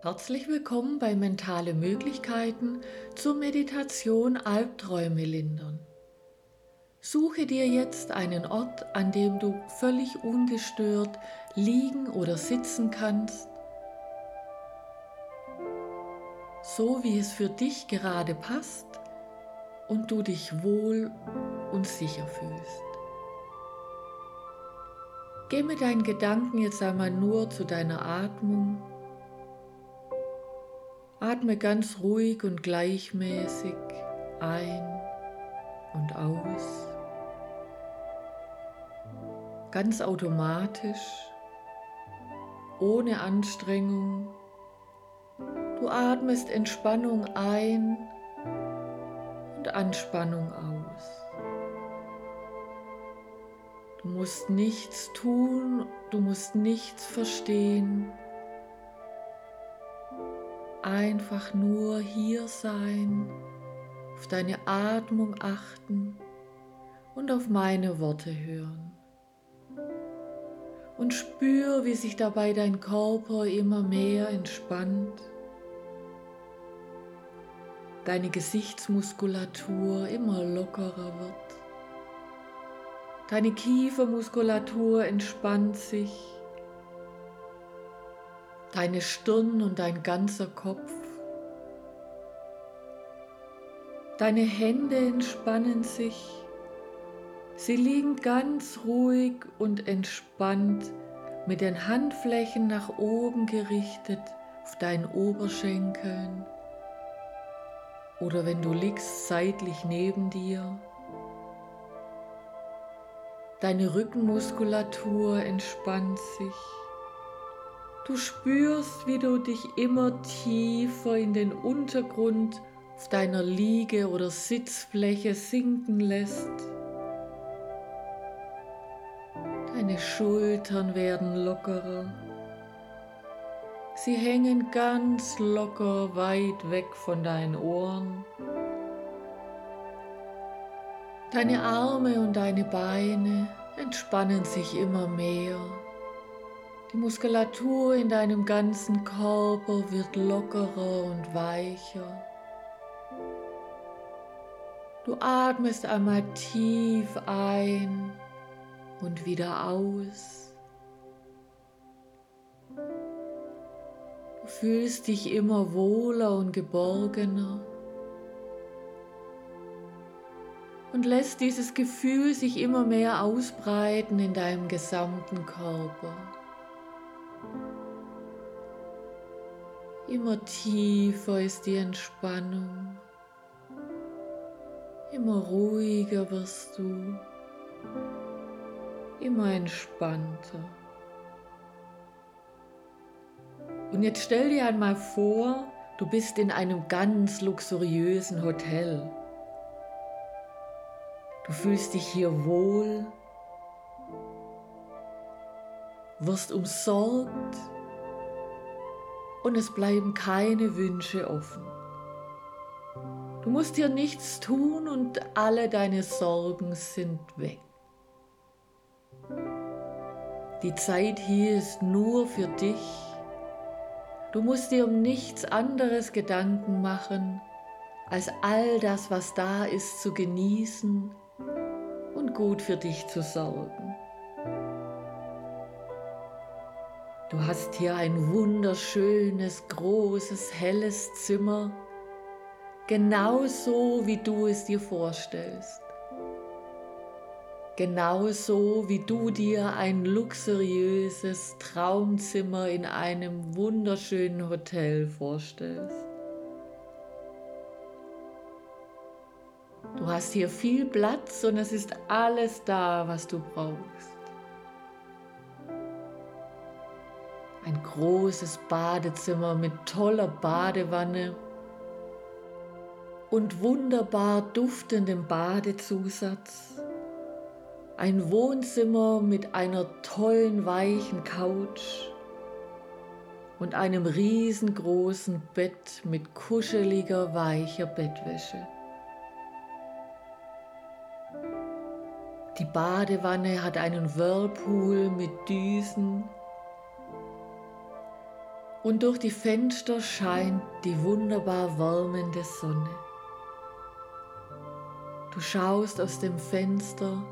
Herzlich willkommen bei Mentale Möglichkeiten zur Meditation Albträume lindern. Suche dir jetzt einen Ort, an dem du völlig ungestört liegen oder sitzen kannst, so wie es für dich gerade passt und du dich wohl und sicher fühlst. Geh mit deinen Gedanken jetzt einmal nur zu deiner Atmung Atme ganz ruhig und gleichmäßig ein und aus. Ganz automatisch, ohne Anstrengung. Du atmest Entspannung ein und Anspannung aus. Du musst nichts tun, du musst nichts verstehen einfach nur hier sein, auf deine Atmung achten und auf meine Worte hören. Und spür, wie sich dabei dein Körper immer mehr entspannt, deine Gesichtsmuskulatur immer lockerer wird, deine Kiefermuskulatur entspannt sich, deine Stirn und dein ganzer Kopf. Deine Hände entspannen sich. Sie liegen ganz ruhig und entspannt mit den Handflächen nach oben gerichtet auf deinen Oberschenkeln oder wenn du liegst seitlich neben dir. Deine Rückenmuskulatur entspannt sich. Du spürst, wie du dich immer tiefer in den Untergrund auf deiner Liege oder Sitzfläche sinken lässt. Deine Schultern werden lockerer. Sie hängen ganz locker weit weg von deinen Ohren. Deine Arme und deine Beine entspannen sich immer mehr. Die Muskulatur in deinem ganzen Körper wird lockerer und weicher. Du atmest einmal tief ein und wieder aus. Du fühlst dich immer wohler und geborgener und lässt dieses Gefühl sich immer mehr ausbreiten in deinem gesamten Körper. Immer tiefer ist die Entspannung. Immer ruhiger wirst du. Immer entspannter. Und jetzt stell dir einmal vor, du bist in einem ganz luxuriösen Hotel. Du fühlst dich hier wohl, wirst umsorgt und es bleiben keine Wünsche offen. Du musst hier nichts tun und alle deine Sorgen sind weg. Die Zeit hier ist nur für dich. Du musst dir um nichts anderes Gedanken machen, als all das, was da ist, zu genießen und gut für dich zu sorgen. Du hast hier ein wunderschönes, großes, helles Zimmer, genauso wie du es dir vorstellst. Genauso wie du dir ein luxuriöses Traumzimmer in einem wunderschönen Hotel vorstellst. Du hast hier viel Platz und es ist alles da, was du brauchst. Ein großes Badezimmer mit toller Badewanne und wunderbar duftendem Badezusatz, ein Wohnzimmer mit einer tollen weichen Couch und einem riesengroßen Bett mit kuscheliger weicher Bettwäsche. Die Badewanne hat einen Whirlpool mit Düsen und durch die Fenster scheint die wunderbar wärmende Sonne. Du schaust aus dem Fenster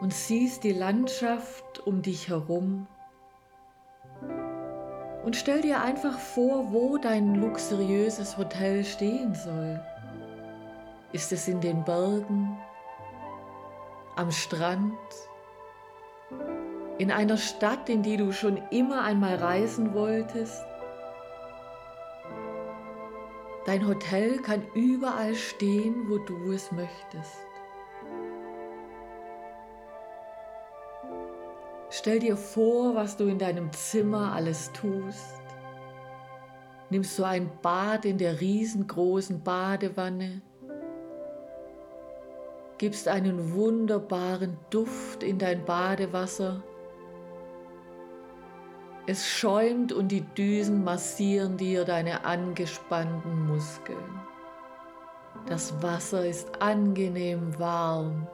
und siehst die Landschaft um dich herum und stell dir einfach vor, wo dein luxuriöses Hotel stehen soll. Ist es in den Bergen, am Strand, in einer Stadt, in die du schon immer einmal reisen wolltest? Dein Hotel kann überall stehen, wo du es möchtest. Stell dir vor, was du in deinem Zimmer alles tust. Nimmst du ein Bad in der riesengroßen Badewanne, gibst einen wunderbaren Duft in dein Badewasser. Es schäumt und die Düsen massieren dir deine angespannten Muskeln. Das Wasser ist angenehm warm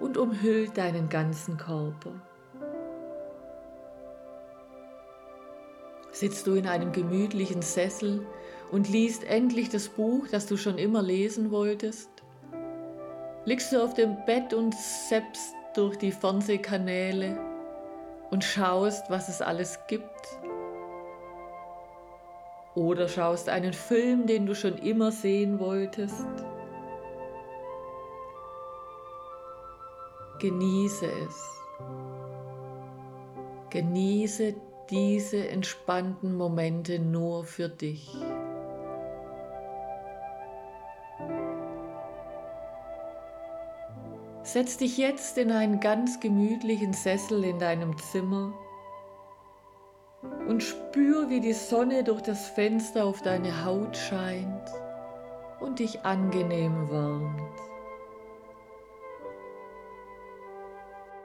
und umhüllt deinen ganzen Körper. sitzt du in einem gemütlichen Sessel und liest endlich das Buch, das du schon immer lesen wolltest? Liegst du auf dem Bett und seppst durch die Fernsehkanäle und schaust, was es alles gibt? Oder schaust einen Film, den du schon immer sehen wolltest? Genieße es. Genieße diese entspannten Momente nur für dich. Setz dich jetzt in einen ganz gemütlichen Sessel in deinem Zimmer und spür, wie die Sonne durch das Fenster auf deine Haut scheint und dich angenehm wärmt.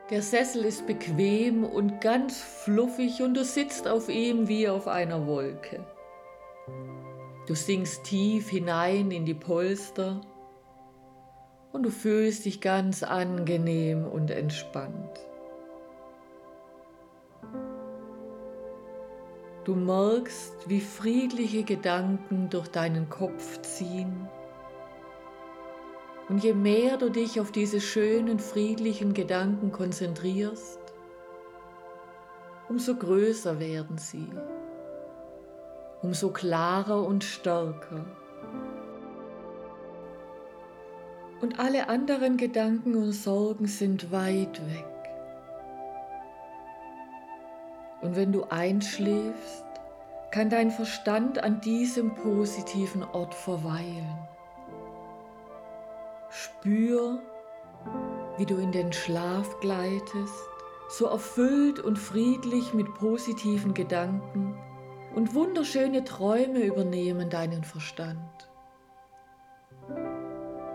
Der Sessel ist bequem und ganz fluffig und du sitzt auf ihm wie auf einer Wolke. Du sinkst tief hinein in die Polster und du fühlst dich ganz angenehm und entspannt. Du merkst, wie friedliche Gedanken durch deinen Kopf ziehen und je mehr du dich auf diese schönen, friedlichen Gedanken konzentrierst, umso größer werden sie, umso klarer und stärker. Und alle anderen Gedanken und Sorgen sind weit weg. Und wenn du einschläfst, kann dein Verstand an diesem positiven Ort verweilen. Spür, wie du in den Schlaf gleitest, so erfüllt und friedlich mit positiven Gedanken und wunderschöne Träume übernehmen deinen Verstand.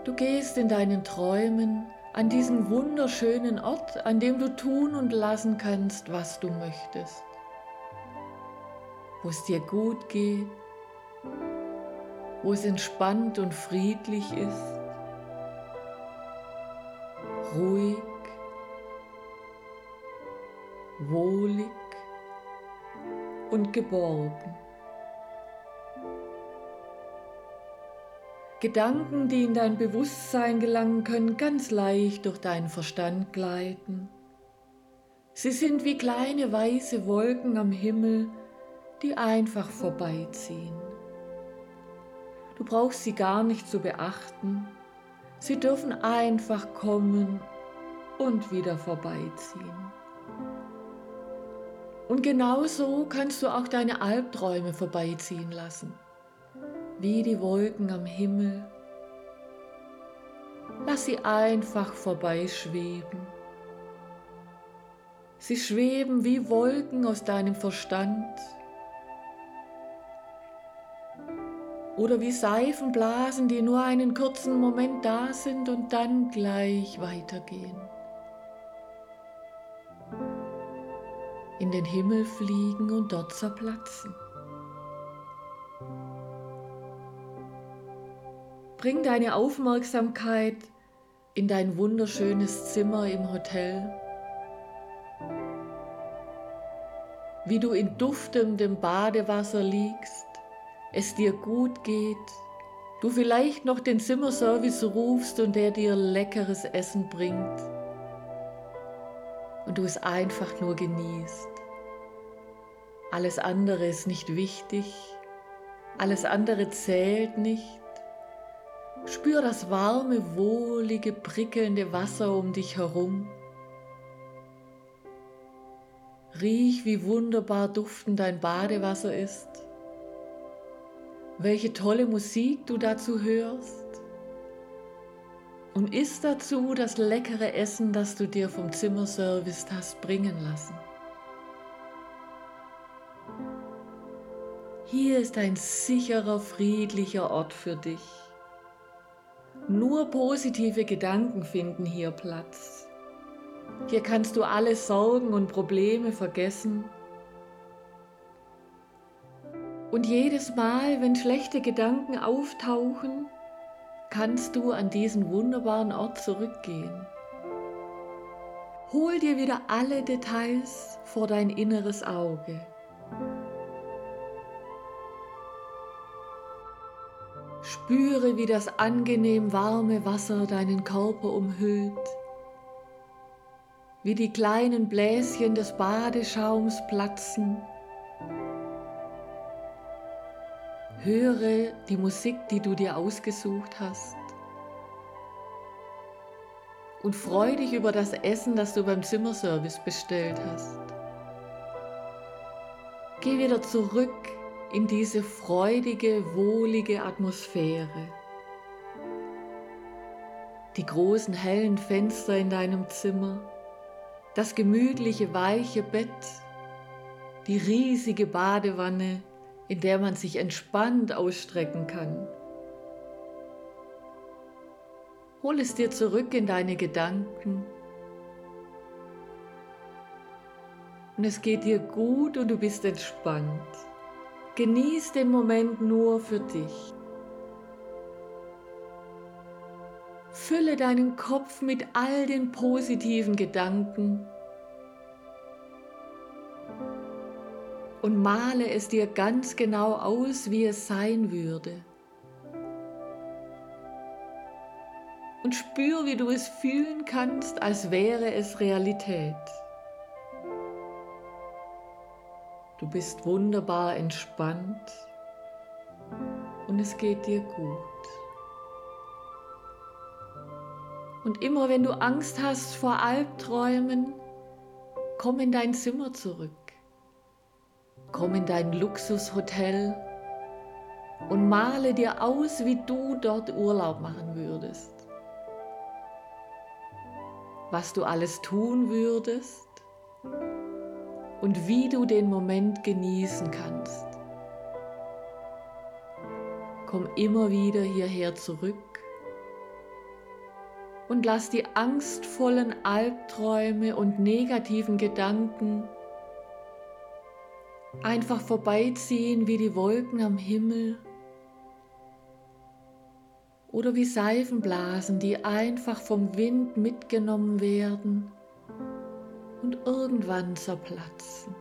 Du gehst in deinen Träumen an diesen wunderschönen Ort, an dem du tun und lassen kannst, was du möchtest, wo es dir gut geht, wo es entspannt und friedlich ist ruhig, wohlig und geborgen. Gedanken, die in dein Bewusstsein gelangen können, ganz leicht durch deinen Verstand gleiten. Sie sind wie kleine weiße Wolken am Himmel, die einfach vorbeiziehen. Du brauchst sie gar nicht zu beachten, Sie dürfen einfach kommen und wieder vorbeiziehen. Und genauso kannst du auch deine Albträume vorbeiziehen lassen, wie die Wolken am Himmel. Lass sie einfach vorbeischweben. Sie schweben wie Wolken aus deinem Verstand oder wie Seifenblasen, die nur einen kurzen Moment da sind und dann gleich weitergehen. In den Himmel fliegen und dort zerplatzen. Bring deine Aufmerksamkeit in dein wunderschönes Zimmer im Hotel wie du in duftendem Badewasser liegst, es dir gut geht, du vielleicht noch den Zimmerservice rufst und der dir leckeres Essen bringt und du es einfach nur genießt. Alles andere ist nicht wichtig, alles andere zählt nicht. Spür das warme, wohlige, prickelnde Wasser um dich herum. Riech, wie wunderbar duftend dein Badewasser ist. Welche tolle Musik du dazu hörst. Und isst dazu das leckere Essen, das du dir vom Zimmerservice hast bringen lassen. Hier ist ein sicherer, friedlicher Ort für dich. Nur positive Gedanken finden hier Platz. Hier kannst du alle Sorgen und Probleme vergessen. Und jedes Mal, wenn schlechte Gedanken auftauchen, kannst du an diesen wunderbaren Ort zurückgehen. Hol dir wieder alle Details vor dein inneres Auge. Spüre, wie das angenehm warme Wasser deinen Körper umhüllt wie die kleinen Bläschen des Badeschaums platzen. Höre die Musik, die du dir ausgesucht hast. Und freu dich über das Essen, das du beim Zimmerservice bestellt hast. Geh wieder zurück in diese freudige, wohlige Atmosphäre. Die großen hellen Fenster in deinem Zimmer das gemütliche weiche Bett, die riesige Badewanne, in der man sich entspannt ausstrecken kann. Hol es dir zurück in deine Gedanken. Und es geht dir gut und du bist entspannt. Genieß den Moment nur für dich. Fülle deinen Kopf mit all den positiven Gedanken und male es dir ganz genau aus, wie es sein würde. Und spür, wie du es fühlen kannst, als wäre es Realität. Du bist wunderbar entspannt und es geht dir gut. Und immer wenn du Angst hast vor Albträumen, komm in dein Zimmer zurück. Komm in dein Luxushotel und male dir aus, wie du dort Urlaub machen würdest. Was du alles tun würdest und wie du den Moment genießen kannst. Komm immer wieder hierher zurück und lass die angstvollen Albträume und negativen Gedanken einfach vorbeiziehen wie die Wolken am Himmel oder wie Seifenblasen, die einfach vom Wind mitgenommen werden und irgendwann zerplatzen.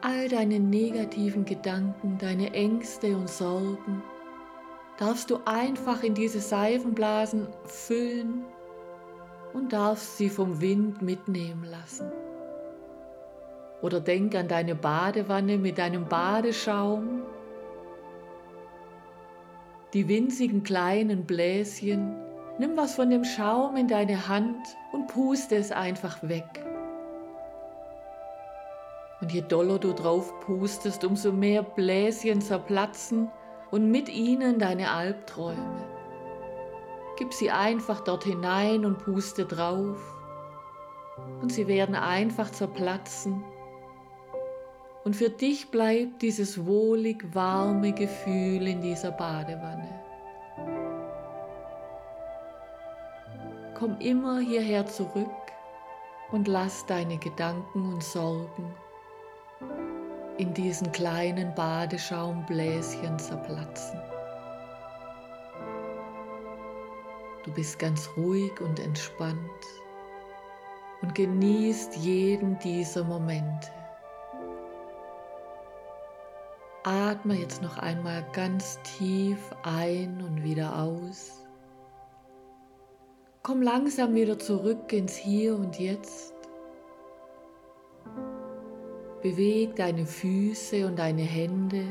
All deine negativen Gedanken, deine Ängste und Sorgen darfst du einfach in diese Seifenblasen füllen und darfst sie vom Wind mitnehmen lassen. Oder denk an deine Badewanne mit deinem Badeschaum, die winzigen kleinen Bläschen. Nimm was von dem Schaum in deine Hand und puste es einfach weg. Und je doller du drauf pustest, umso mehr Bläschen zerplatzen und mit ihnen deine Albträume. Gib sie einfach dort hinein und puste drauf und sie werden einfach zerplatzen. Und für dich bleibt dieses wohlig warme Gefühl in dieser Badewanne. Komm immer hierher zurück und lass deine Gedanken und Sorgen in diesen kleinen Badeschaumbläschen zerplatzen. Du bist ganz ruhig und entspannt und genießt jeden dieser Momente. Atme jetzt noch einmal ganz tief ein und wieder aus. Komm langsam wieder zurück ins Hier und Jetzt. Beweg deine Füße und deine Hände.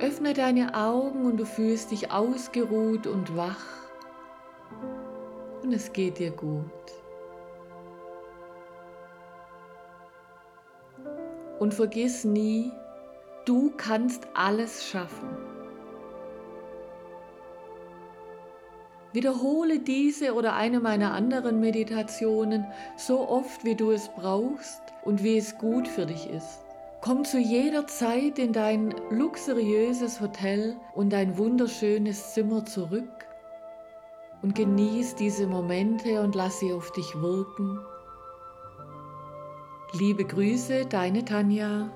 Öffne deine Augen und du fühlst dich ausgeruht und wach. Und es geht dir gut. Und vergiss nie, du kannst alles schaffen. Wiederhole diese oder eine meiner anderen Meditationen so oft, wie du es brauchst und wie es gut für dich ist. Komm zu jeder Zeit in dein luxuriöses Hotel und dein wunderschönes Zimmer zurück und genieß diese Momente und lass sie auf dich wirken Liebe Grüße, deine Tanja.